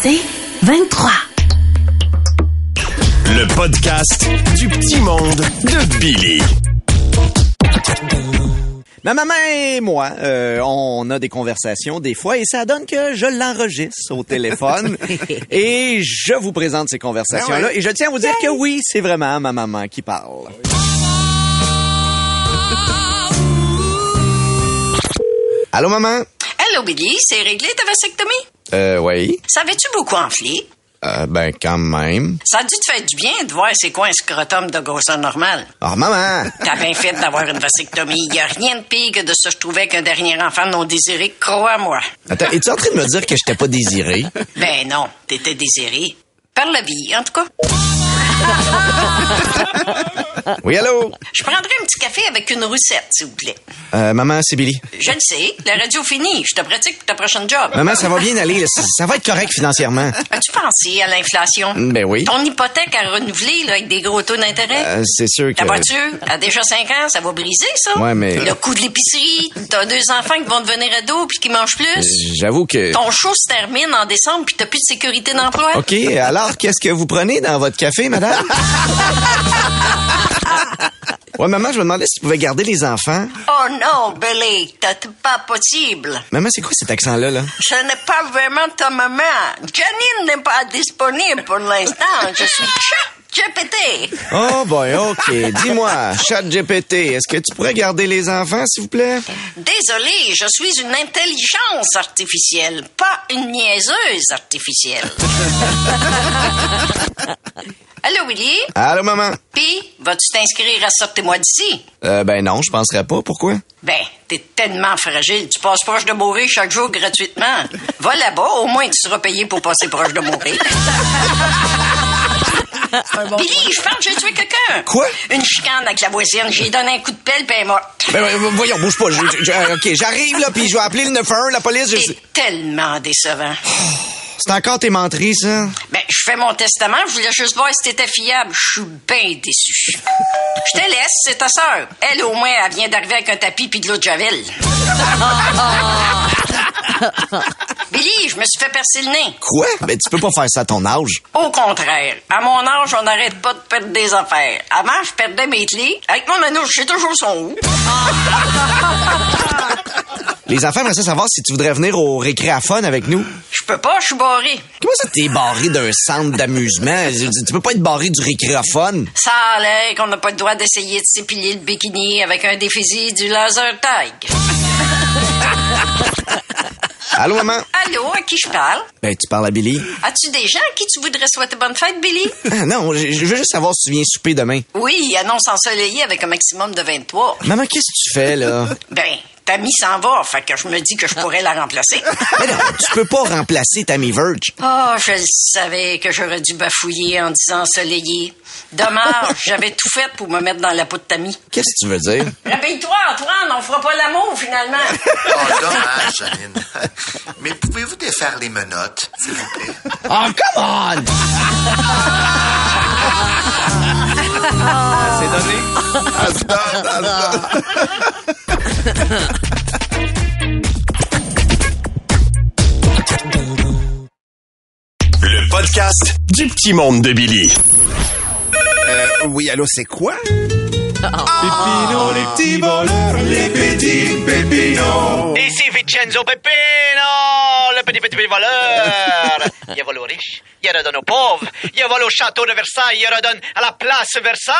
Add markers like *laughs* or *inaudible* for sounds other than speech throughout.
C'est 23. Le podcast du petit monde de Billy. Ma maman et moi, euh, on a des conversations des fois et ça donne que je l'enregistre au téléphone *laughs* et je vous présente ces conversations-là et je tiens à vous dire que oui, c'est vraiment ma maman qui parle. Allô maman? Hello Billy, c'est réglé ta vasectomie? Euh, oui. Savais-tu beaucoup enfler? Euh, ben quand même. Ça a dû te faire du bien de voir c'est quoi un scrotum de grosseur normale. Ah maman! T'as bien fait d'avoir une vasectomie. Y a rien de pire que de se retrouver avec un dernier enfant non désiré, crois-moi. Attends, es-tu en train de me dire que j'étais pas désiré? Ben non, t'étais désiré. Par la vie, en tout cas. *laughs* Oui, allô? Je prendrais un petit café avec une roussette, s'il vous plaît. Euh, maman, c'est Billy. Je le sais, la radio finie. Je te pratique pour ta prochaine job. Maman, ça va bien aller. ça va être correct financièrement. As-tu pensé à l'inflation? Ben oui. Ton hypothèque à renouveler là, avec des gros taux d'intérêt? Euh, c'est sûr que... Ta voiture a déjà 5 ans, ça va briser, ça? Ouais, mais- Le coût de l'épicerie, t'as deux enfants qui vont devenir ados puis qui mangent plus. J'avoue que... Ton show se termine en décembre puis t'as plus de sécurité d'emploi. OK, alors qu'est-ce que vous prenez dans votre café, madame? *laughs* ouais, maman, je me demandais si tu pouvais garder les enfants. Oh non, Billy, c'est pas possible. Maman, c'est quoi cet accent-là, là? Ce n'est pas vraiment ta maman. Janine n'est pas disponible pour l'instant. Je suis *laughs* GPT. Oh boy, OK. Dis-moi, chat GPT, est-ce que tu pourrais garder les enfants, s'il vous plaît? Désolé, je suis une intelligence artificielle, pas une niaiseuse artificielle. *laughs* Allô, Willy? Allô, maman? Puis, vas-tu t'inscrire à Sortez-moi d'ici? Euh, ben non, je penserais pas. Pourquoi? Ben, t'es tellement fragile, tu passes proche de mourir chaque jour gratuitement. Va là-bas, au moins tu seras payé pour passer proche de mourir. *laughs* Billy, je pense que j'ai tué quelqu'un. Quoi? Une chicane avec la voisine. J'ai donné un coup de pelle, puis elle est morte. Ben, ben, voyons, bouge pas. Je- je- OK, j'arrive, là, puis je vais appeler le 911, la police. je- C'est tellement décevant. C'est encore tes menteries, ça? Ben, je fais mon testament, je voulais juste voir si t'étais fiable. Je suis bien déçu. Je te laisse, c'est ta sœur. Elle, au moins, elle vient d'arriver avec un tapis puis de l'eau de Javel. *laughs* Billy, je me suis fait percer le nez. Quoi? Ben, tu peux pas faire ça à ton âge. Au contraire, à mon âge, on n'arrête pas de perdre des affaires. Avant, je perdais mes clés. Avec mon anneau, je sais toujours son où. *laughs* Les enfants aimeraient savoir si tu voudrais venir au récréaphone avec nous. Je peux pas, je suis barré. Comment ça, t'es barré d'un centre d'amusement? Tu peux pas être barré du récréaphone. Ça a l'air qu'on n'a pas le droit d'essayer de s'épiler le bikini avec un déficit du laser tag. Allô, maman? Allô, à qui je parle? Ben, tu parles à Billy. As-tu des gens à qui tu voudrais souhaiter bonne fête, Billy? *laughs* Ah, non, je je veux juste savoir si tu viens souper demain. Oui, annonce ensoleillée avec un maximum de 23. Maman, qu'est-ce que tu fais, là? *laughs* Ben, Tammy s'en va, fait que je me dis que je pourrais la remplacer. Mais non, tu peux pas remplacer Tammy Verge. Oh, je le savais que j'aurais dû bafouiller en disant ensoleillé. Dommage, *laughs* j'avais tout fait pour me mettre dans la peau de Tammy. Qu'est-ce que tu veux dire? Réveille-toi, Antoine, on fera pas l'amour, finalement. *laughs* Oh, dommage, Janine. Mais pouvez-vous défaire les menottes, s'il vous plaît? Oh, come on! *laughs* C'est donné? Le podcast du petit monde de Billy. Euh, oui, allô, c'est quoi? Pépino, les petits voleurs, les petits pépinos. Ici Vincenzo Peppino, le petit petit petit voleur. Il vole aux riches, il redonne aux pauvres, il vole au château de Versailles, il redonne à la place Versailles.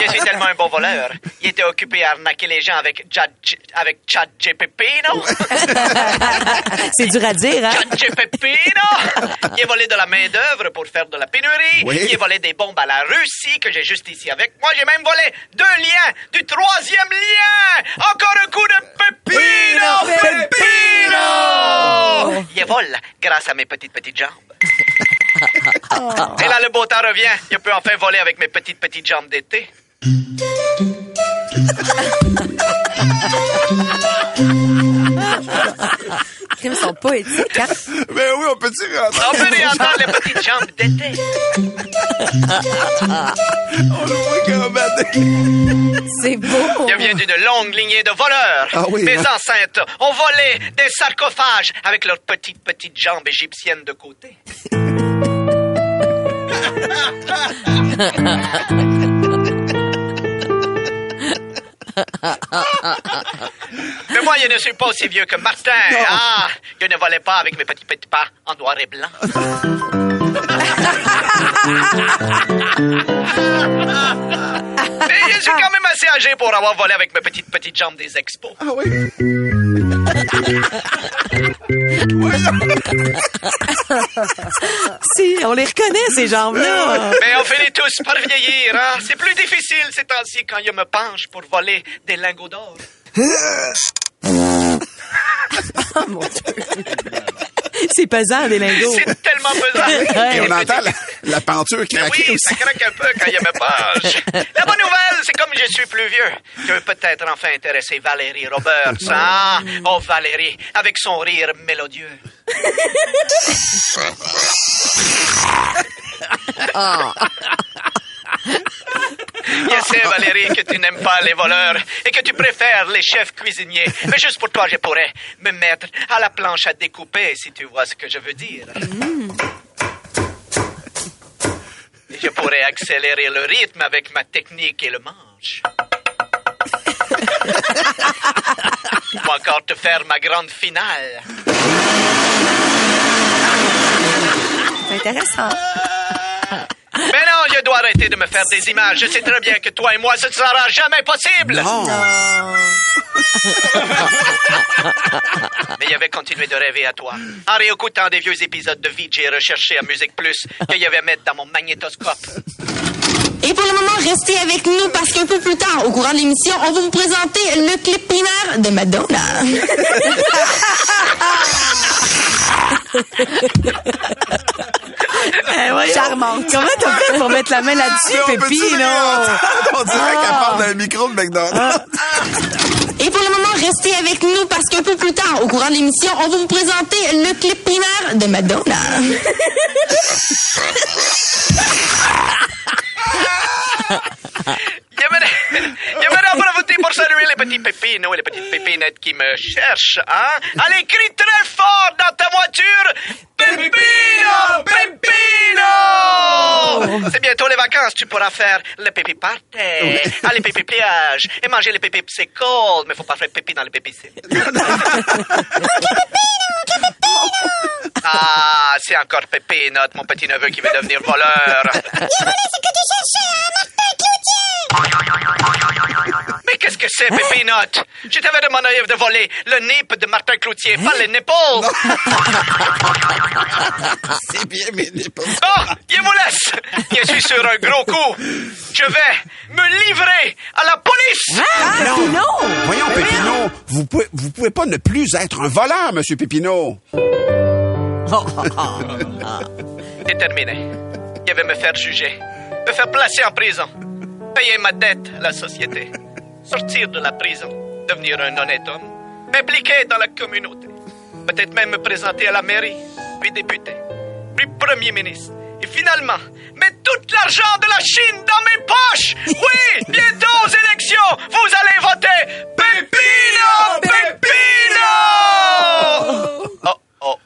Je suis tellement un bon voleur. Il était occupé à arnaquer les gens avec Chad, avec Chad J. Peppino. *laughs* C'est dur à dire, hein? Chad J. Peppino. *laughs* Il a volé de la main-d'œuvre pour faire de la pénurie. Oui. Il a volé des bombes à la Russie que j'ai juste ici avec moi. J'ai même volé deux liens du troisième lien. Encore un coup de Peppino. Peppino. Il vole grâce à mes petites petites jambes. *laughs* Et là, le beau temps revient. Je peux enfin voler avec mes petites petites jambes d'été. *laughs* Ils sont pas éthiques, hein? Ben oui, on peut-tu rentrer? On peut réentendre les petites jambes d'été. On le voit. C'est beau. Je viens d'une longue lignée de voleurs. Ah oui, Mes hein? ancêtres ont volé des sarcophages avec leurs petites, petites jambes égyptiennes de côté. *laughs* Mais moi, je ne suis pas aussi vieux que Martin. Ah, je ne volais pas avec mes petits petits pas en noir et blanc. *laughs* Je suis quand même assez âgé pour avoir volé avec mes petites petites jambes des expos. Ah oui. *laughs* Si, on les reconnaît, ces jambes-là. Mais on finit tous par vieillir, hein? C'est plus difficile ces temps-ci quand je me penche pour voler des lingots d'or. *laughs* C'est pesant, des lingots. *laughs* C'est tellement pesant. Et on entend la, la penture Mais craquer oui, ça craque un peu quand je me penche. La bonne nouvelle, c'est comme je suis plus vieux, je vais peut-être enfin intéresser Valérie Roberts. Ah, oh Valérie, avec son rire mélodieux. *laughs* Je sais, Valérie, que tu n'aimes pas les voleurs et que tu préfères les chefs cuisiniers. Mais juste pour toi, je pourrais me mettre à la planche à découper, si tu vois ce que je veux dire. Je pourrais accélérer le rythme avec ma technique et le manche. Ou encore te faire ma grande finale. C'est intéressant. Mais non, je dois arrêter de me faire des images. Je sais très bien que toi et moi, ce ne sera jamais possible. Non. *laughs* Mais je vais continuer de rêver à toi. En réécoutant des vieux épisodes de VJ recherchés à Musique Plus que je vais mettre dans mon magnétoscope. Et pour le moment, restez avec nous parce qu'un peu plus tard, au courant de l'émission, on va vous présenter le clip primaire de Madonna. *laughs* Charmante. Comment t'as fait pour mettre la main là-dessus, Pépi? On dirait qu'elle parle d'un micro de McDonald's. Et pour le moment, restez avec nous parce qu'un peu plus tard, au courant de l'émission, on va vous présenter le clip primaire de Madonna. *laughs* Profiter pour saluer les petits pépinos et les petites pépinettes qui me cherchent, hein? Allez, crie très fort dans ta voiture! Pépino! Pépino! C'est bientôt les vacances, tu pourras faire le pépi party, aller pépi plage et manger les pépis c'est cold, mais faut pas faire pépi dans les *laughs* pépis Ah, c'est encore Pépinote, mon petit neveu qui veut devenir voleur. Mais qu'est-ce que c'est, Pépinote? Je t'avais demandé de voler le nip de Martin Cloutier, pas les nipples. *laughs* C'est bien, n'est pas... Oh, je vous laisse. Je suis sur un gros coup. Je vais me livrer à la police. Non. Voyons, Pépino, vous pouvez, vous pouvez pas ne plus être un voleur, Monsieur Pépino. *laughs* C'est terminé. Je vais me faire juger, me faire placer en prison, payer ma dette à la société, sortir de la prison, devenir un honnête homme, m'impliquer dans la communauté, peut-être même me présenter à la mairie, puis député, puis premier ministre, et finalement mettre tout l'argent de la Chine dans mes poches. Oui, bientôt aux élections, vous allez voter Pépino, Pépino. Oh, oh.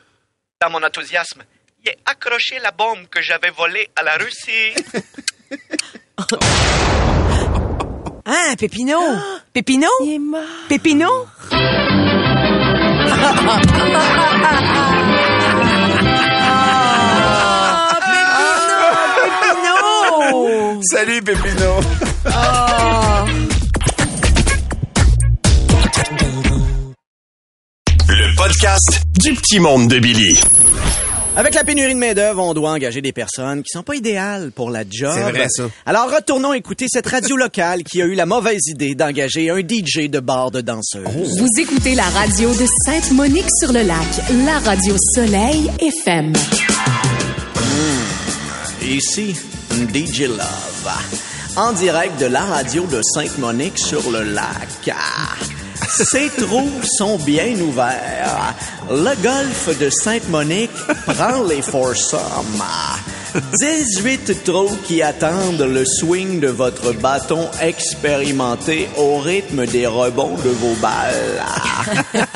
Dans mon enthousiasme, j'ai accroché la bombe que j'avais volée à la Russie. *laughs* Ah, Pépino? Pépino? Il est mort. Pépino? Pépino! Salut, Pépino. Le podcast du petit monde de Billy. Avec la pénurie de main-d'œuvre, on doit engager des personnes qui sont pas idéales pour la job. C'est vrai, ça. Alors retournons écouter cette radio locale qui a eu la mauvaise idée d'engager un DJ de bar de danseuses. Vous écoutez la radio de Sainte-Monique-sur-le-Lac, la radio Soleil FM. Ici, DJ Love. En direct de la radio de Sainte-Monique sur le lac. Ah. *laughs* Ces trous sont bien ouverts. Le golfe de Sainte-Monique *laughs* prend les foursomes. 18 trous qui attendent le swing de votre bâton expérimenté au rythme des rebonds de vos balles. *laughs*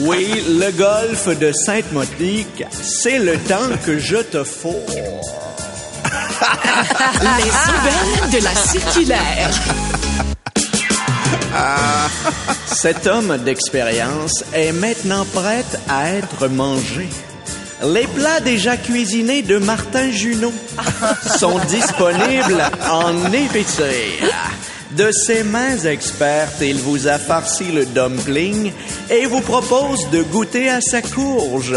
Oui, le golfe de Sainte-Monique, c'est le temps que je te faut. Les nouvelles de la circulaire. *laughs* Cet homme d'expérience est maintenant prêt à être mangé. Les plats déjà cuisinés de Martin Junot *laughs* sont disponibles en épicerie. De ses mains expertes, il vous a farci le dumpling et vous propose de goûter à sa courge.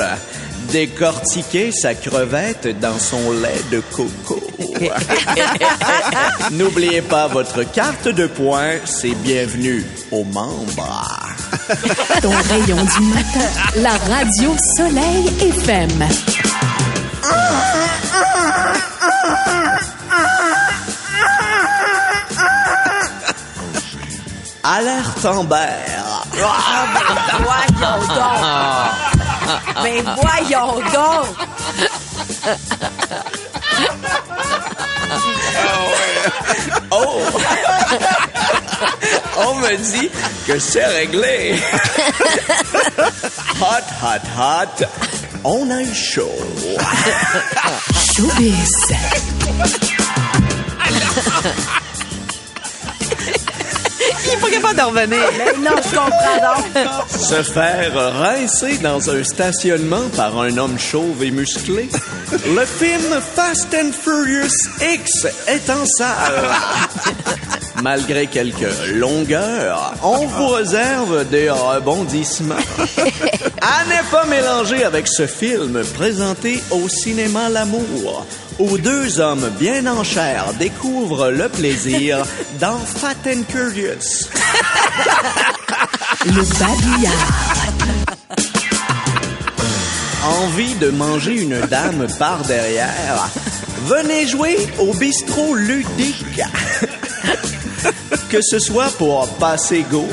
Décortiquer sa crevette dans son lait de coco. N'oubliez pas votre carte de points, c'est bienvenue aux membres. Ton rayon du matin. La radio Soleil FM. Alerte Amber. Voyons donc. Mais voyons donc. Oh! On me dit que c'est réglé. hot, hot, hot. On a eu chaud. Showbiz. Pas capable d'en revenir. Mais non, je comprends donc. Se faire rincer dans un stationnement par un homme chauve et musclé. Le film Fast and Furious X est en salle. Malgré quelques longueurs, on vous réserve des rebondissements. *laughs* À ne pas mélanger avec ce film présenté au cinéma L'amour, où deux hommes bien en chair découvrent le plaisir dans Fat and Curious. *laughs* Le babillard. Envie de manger une dame par derrière? Venez jouer au bistrot ludique. Que ce soit pour passer go,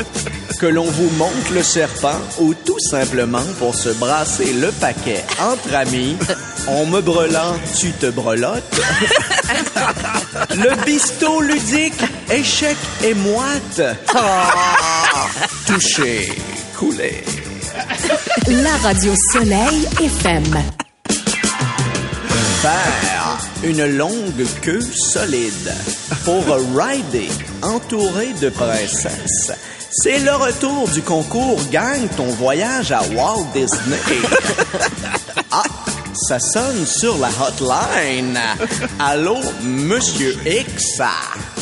que l'on vous monte le serpent ou tout simplement pour se brasser le paquet entre amis, on me brelant, tu te brelottes. le bistrot ludique, échec et moite. Touché, coulé. La radio Soleil FM. Faire une longue queue solide pour rider entouré de princesses. C'est le retour du concours Gagne ton voyage à Walt Disney. *laughs* Ah, ça sonne sur la hotline. Allô, Monsieur X?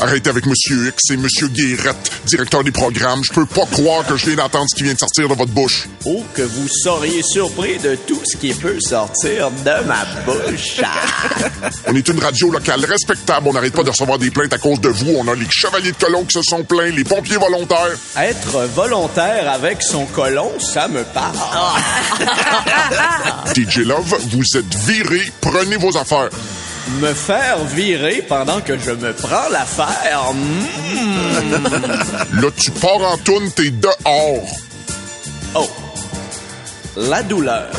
Arrêtez avec Monsieur X et Monsieur Guérette, directeur des programmes. Je peux pas croire que je viens d'entendre ce qui vient de sortir de votre bouche. Oh, que vous seriez surpris de tout ce qui peut sortir de ma bouche. *laughs* *laughs* On est une radio locale respectable. On n'arrête pas de recevoir des plaintes à cause de vous. On a les chevaliers de colon qui se sont plaints, les pompiers volontaires. Être volontaire avec son colon, ça me parle. *laughs* DJ Love, vous êtes viré. Prenez vos affaires. Me faire virer pendant que je me prends l'affaire. *laughs* Là, tu pars en toune, t'es dehors. Oh. La douleur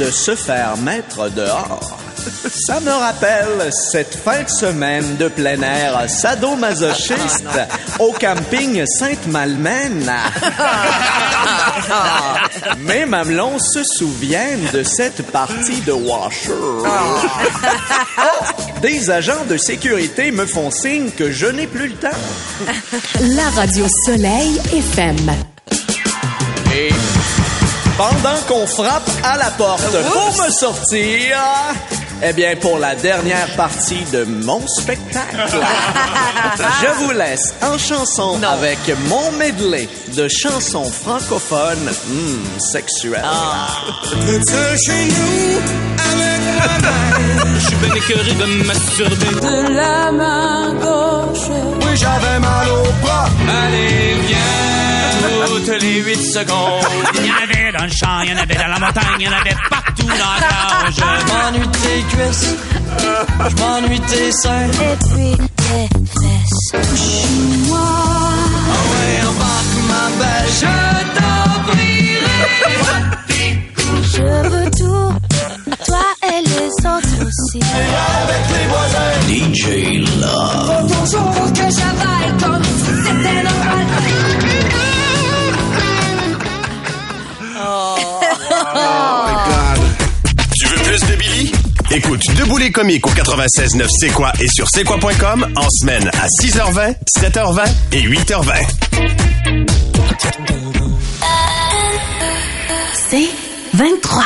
de se faire mettre dehors. *laughs* Ça me rappelle cette fin de semaine de plein air sadomasochiste *laughs* au camping Sainte-Malmène. *laughs* Mes mamelons se souviennent de cette partie de washer. Des agents de sécurité me font signe que je n'ai plus le temps. La radio Soleil FM. Et pendant qu'on frappe à la porte pour me sortir, eh bien, pour la dernière partie de mon spectacle, *laughs* je vous laisse en chanson avec mon medley de chansons francophones hmm, sexuelles. chez nous avec ma. Je suis bien écœuré de me masturber. De la main gauche. Oui, j'avais mal au bras. Allez, viens, toutes les 8 secondes. *laughs* Il y en avait dans le champ, il y en avait dans la montagne, il y en avait partout la. Je *laughs* m'ennuie de tes cuisses, je m'ennuie de tes seins. Et puis tes fesses. Touche-moi. Ah ouais, embarque ma belle Je veux tout, toi et les autres aussi. DJ Love. Faut toujours que j'avale Écoute Debout les comiques au 96.9 C'est quoi et sur c'est en semaine à 6h20, 7h20 et 8h20. C'est 23.